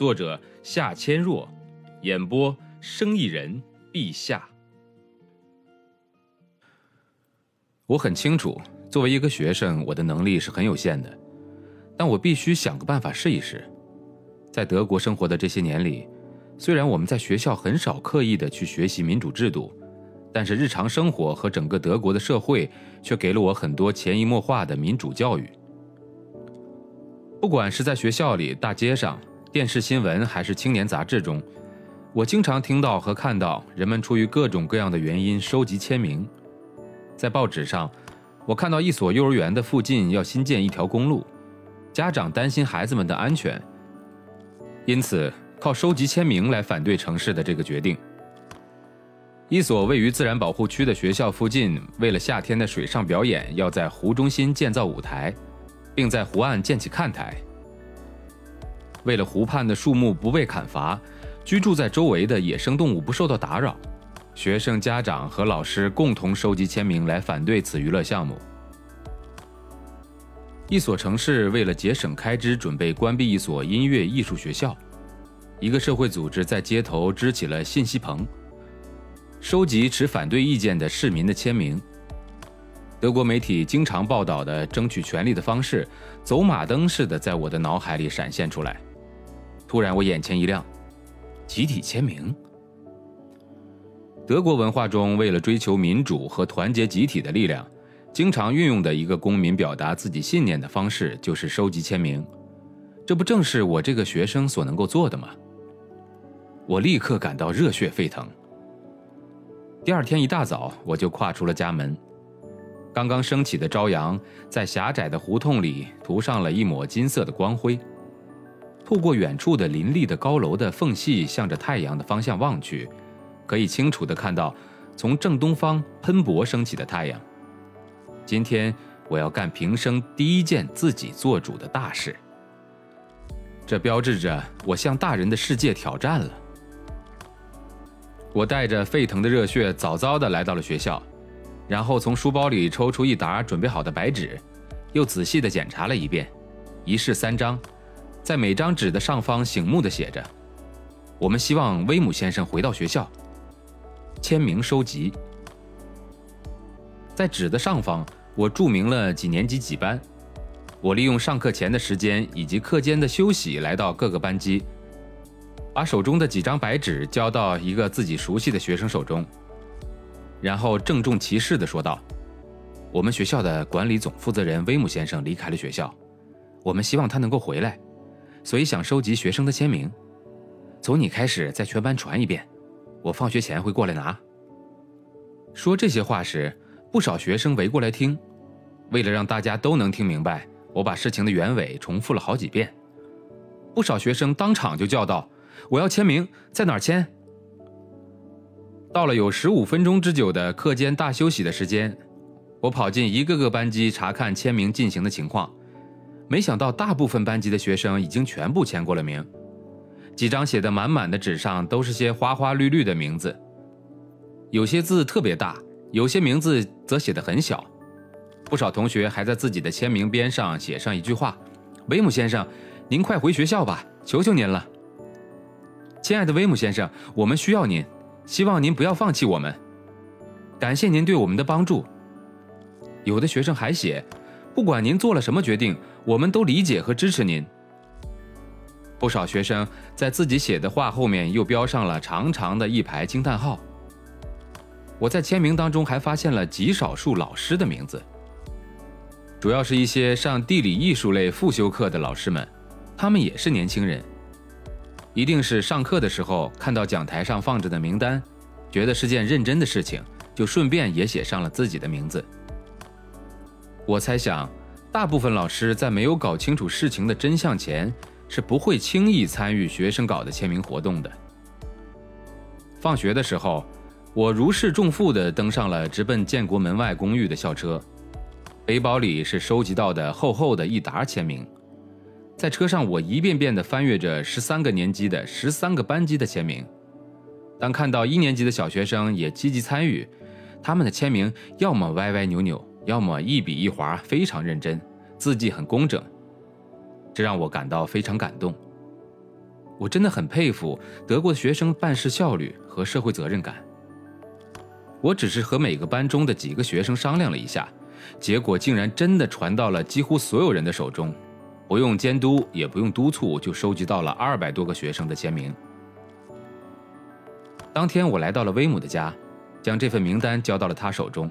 作者夏千若，演播生意人陛下。我很清楚，作为一个学生，我的能力是很有限的，但我必须想个办法试一试。在德国生活的这些年里，虽然我们在学校很少刻意的去学习民主制度，但是日常生活和整个德国的社会却给了我很多潜移默化的民主教育。不管是在学校里、大街上。电视新闻还是青年杂志中，我经常听到和看到人们出于各种各样的原因收集签名。在报纸上，我看到一所幼儿园的附近要新建一条公路，家长担心孩子们的安全，因此靠收集签名来反对城市的这个决定。一所位于自然保护区的学校附近，为了夏天的水上表演，要在湖中心建造舞台，并在湖岸建起看台。为了湖畔的树木不被砍伐，居住在周围的野生动物不受到打扰，学生、家长和老师共同收集签名来反对此娱乐项目。一所城市为了节省开支，准备关闭一所音乐艺术学校。一个社会组织在街头支起了信息棚，收集持反对意见的市民的签名。德国媒体经常报道的争取权利的方式，走马灯似的在我的脑海里闪现出来。突然，我眼前一亮，集体签名。德国文化中，为了追求民主和团结集体的力量，经常运用的一个公民表达自己信念的方式，就是收集签名。这不正是我这个学生所能够做的吗？我立刻感到热血沸腾。第二天一大早，我就跨出了家门。刚刚升起的朝阳，在狭窄的胡同里涂上了一抹金色的光辉。透过远处的林立的高楼的缝隙，向着太阳的方向望去，可以清楚地看到从正东方喷薄升起的太阳。今天我要干平生第一件自己做主的大事，这标志着我向大人的世界挑战了。我带着沸腾的热血，早早地来到了学校，然后从书包里抽出一沓准备好的白纸，又仔细地检查了一遍，一式三张。在每张纸的上方醒目的写着：“我们希望威姆先生回到学校。”签名收集。在纸的上方，我注明了几年级几班。我利用上课前的时间以及课间的休息，来到各个班级，把手中的几张白纸交到一个自己熟悉的学生手中，然后郑重其事地说道：“我们学校的管理总负责人威姆先生离开了学校，我们希望他能够回来。”所以想收集学生的签名，从你开始在全班传一遍，我放学前会过来拿。说这些话时，不少学生围过来听。为了让大家都能听明白，我把事情的原委重复了好几遍。不少学生当场就叫道：“我要签名，在哪儿签？”到了有十五分钟之久的课间大休息的时间，我跑进一个个班级查看签名进行的情况。没想到，大部分班级的学生已经全部签过了名，几张写的满满的纸上都是些花花绿绿的名字，有些字特别大，有些名字则写得很小。不少同学还在自己的签名边上写上一句话：“威姆先生，您快回学校吧，求求您了。”亲爱的威姆先生，我们需要您，希望您不要放弃我们。感谢您对我们的帮助。有的学生还写。不管您做了什么决定，我们都理解和支持您。不少学生在自己写的话后面又标上了长长的一排惊叹号。我在签名当中还发现了极少数老师的名字，主要是一些上地理艺术类复修课的老师们，他们也是年轻人，一定是上课的时候看到讲台上放着的名单，觉得是件认真的事情，就顺便也写上了自己的名字。我猜想，大部分老师在没有搞清楚事情的真相前，是不会轻易参与学生搞的签名活动的。放学的时候，我如释重负地登上了直奔建国门外公寓的校车，背包里是收集到的厚厚的一沓签名。在车上，我一遍遍地翻阅着十三个年级的十三个班级的签名。当看到一年级的小学生也积极参与，他们的签名要么歪歪扭扭，要么一笔一划非常认真，字迹很工整。这让我感到非常感动。我真的很佩服德国学生办事效率和社会责任感。我只是和每个班中的几个学生商量了一下，结果竟然真的传到了几乎所有人的手中，不用监督也不用督促就收集到了二百多个学生的签名。当天我来到了威姆的家，将这份名单交到了他手中，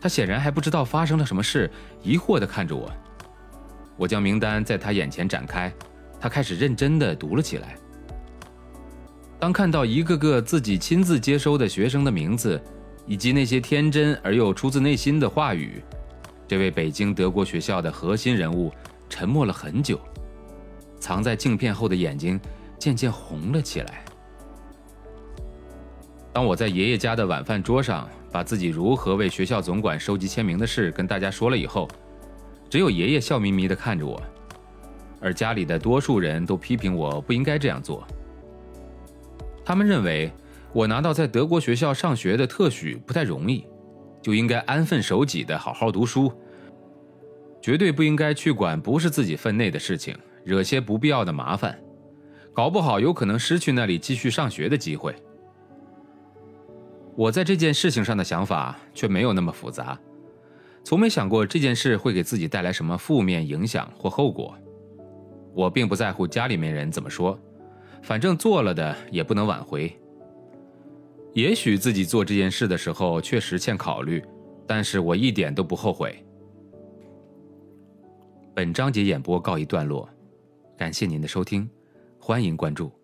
他显然还不知道发生了什么事，疑惑地看着我。我将名单在他眼前展开，他开始认真地读了起来。当看到一个个自己亲自接收的学生的名字，以及那些天真而又出自内心的话语，这位北京德国学校的核心人物沉默了很久，藏在镜片后的眼睛渐渐红了起来。当我在爷爷家的晚饭桌上把自己如何为学校总管收集签名的事跟大家说了以后，只有爷爷笑眯眯地看着我，而家里的多数人都批评我不应该这样做。他们认为我拿到在德国学校上学的特许不太容易，就应该安分守己地好好读书，绝对不应该去管不是自己分内的事情，惹些不必要的麻烦，搞不好有可能失去那里继续上学的机会。我在这件事情上的想法却没有那么复杂。从没想过这件事会给自己带来什么负面影响或后果。我并不在乎家里面人怎么说，反正做了的也不能挽回。也许自己做这件事的时候确实欠考虑，但是我一点都不后悔。本章节演播告一段落，感谢您的收听，欢迎关注。